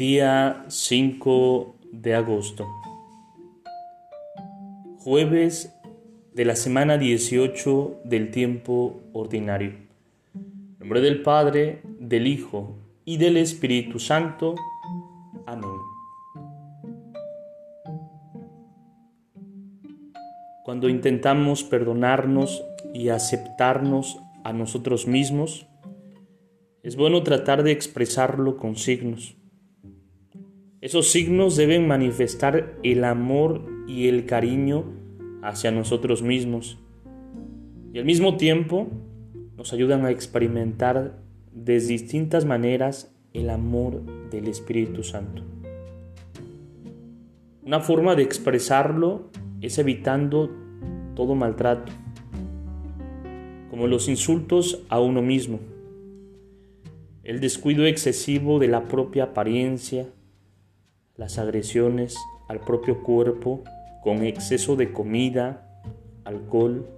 Día 5 de agosto. Jueves de la semana 18 del tiempo ordinario. En nombre del Padre, del Hijo y del Espíritu Santo. Amén. Cuando intentamos perdonarnos y aceptarnos a nosotros mismos, es bueno tratar de expresarlo con signos. Esos signos deben manifestar el amor y el cariño hacia nosotros mismos y al mismo tiempo nos ayudan a experimentar de distintas maneras el amor del Espíritu Santo. Una forma de expresarlo es evitando todo maltrato, como los insultos a uno mismo, el descuido excesivo de la propia apariencia, las agresiones al propio cuerpo con exceso de comida, alcohol,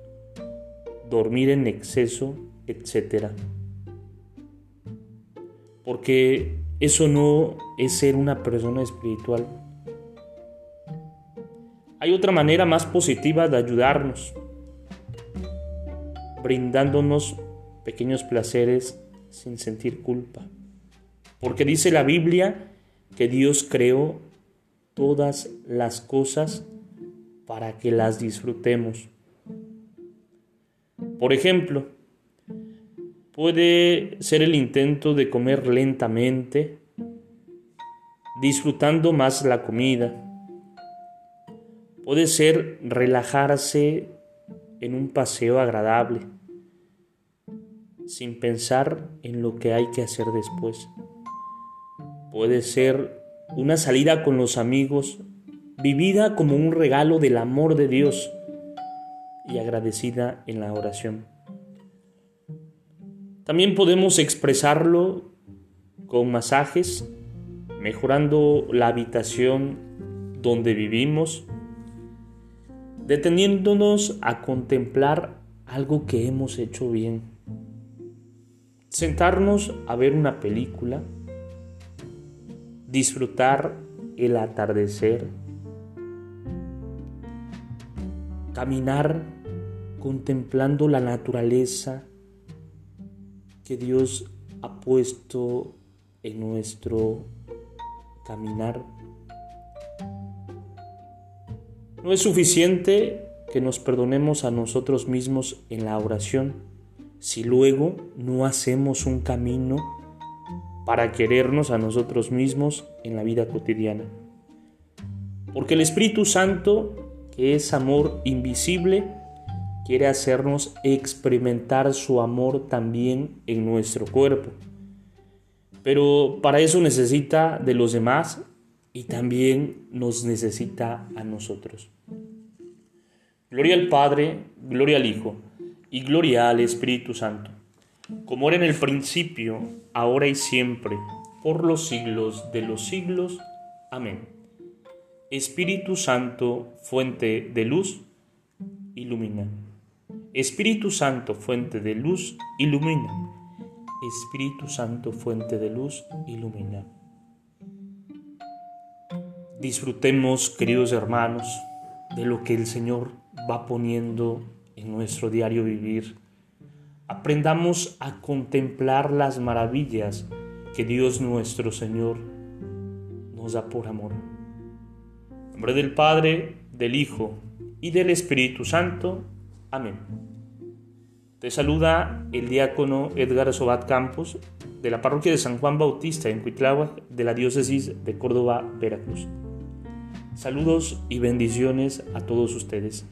dormir en exceso, etc. Porque eso no es ser una persona espiritual. Hay otra manera más positiva de ayudarnos, brindándonos pequeños placeres sin sentir culpa. Porque dice la Biblia que Dios creó todas las cosas para que las disfrutemos. Por ejemplo, puede ser el intento de comer lentamente, disfrutando más la comida. Puede ser relajarse en un paseo agradable, sin pensar en lo que hay que hacer después. Puede ser una salida con los amigos vivida como un regalo del amor de Dios y agradecida en la oración. También podemos expresarlo con masajes, mejorando la habitación donde vivimos, deteniéndonos a contemplar algo que hemos hecho bien, sentarnos a ver una película, disfrutar el atardecer, caminar contemplando la naturaleza que Dios ha puesto en nuestro caminar. No es suficiente que nos perdonemos a nosotros mismos en la oración si luego no hacemos un camino para querernos a nosotros mismos en la vida cotidiana. Porque el Espíritu Santo, que es amor invisible, quiere hacernos experimentar su amor también en nuestro cuerpo. Pero para eso necesita de los demás y también nos necesita a nosotros. Gloria al Padre, gloria al Hijo y gloria al Espíritu Santo como era en el principio, ahora y siempre, por los siglos de los siglos. Amén. Espíritu Santo, fuente de luz, ilumina. Espíritu Santo, fuente de luz, ilumina. Espíritu Santo, fuente de luz, ilumina. Disfrutemos, queridos hermanos, de lo que el Señor va poniendo en nuestro diario vivir aprendamos a contemplar las maravillas que Dios nuestro Señor nos da por amor. En nombre del Padre, del Hijo y del Espíritu Santo. Amén. Te saluda el diácono Edgar Sobat Campos de la parroquia de San Juan Bautista en Cuitláhuac de la diócesis de Córdoba, Veracruz. Saludos y bendiciones a todos ustedes.